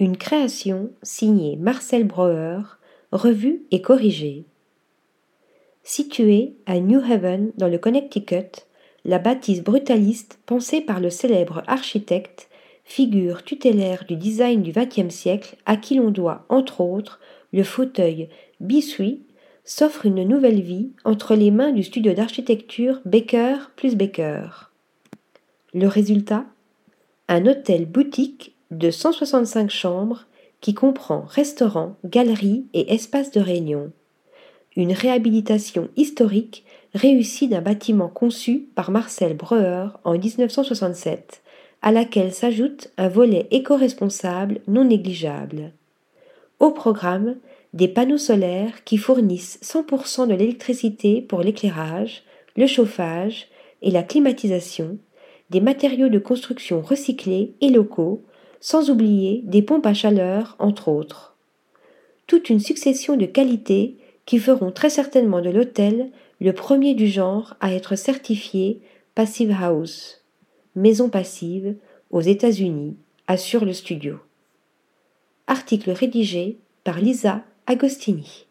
Une création signée Marcel Breuer, revue et corrigée. Située à New Haven dans le Connecticut, la bâtisse brutaliste pensée par le célèbre architecte, figure tutélaire du design du XXe siècle à qui l'on doit, entre autres, le fauteuil Bissuit, s'offre une nouvelle vie entre les mains du studio d'architecture Baker plus Baker. Le résultat? Un hôtel boutique de 165 chambres qui comprend restaurant, galerie et espace de réunion. Une réhabilitation historique réussie d'un bâtiment conçu par Marcel Breuer en 1967, à laquelle s'ajoute un volet éco-responsable non négligeable. Au programme, des panneaux solaires qui fournissent 100% de l'électricité pour l'éclairage, le chauffage et la climatisation, des matériaux de construction recyclés et locaux, sans oublier des pompes à chaleur, entre autres. Toute une succession de qualités qui feront très certainement de l'hôtel le premier du genre à être certifié Passive House, maison passive, aux États-Unis, assure le studio. Article rédigé par Lisa Agostini.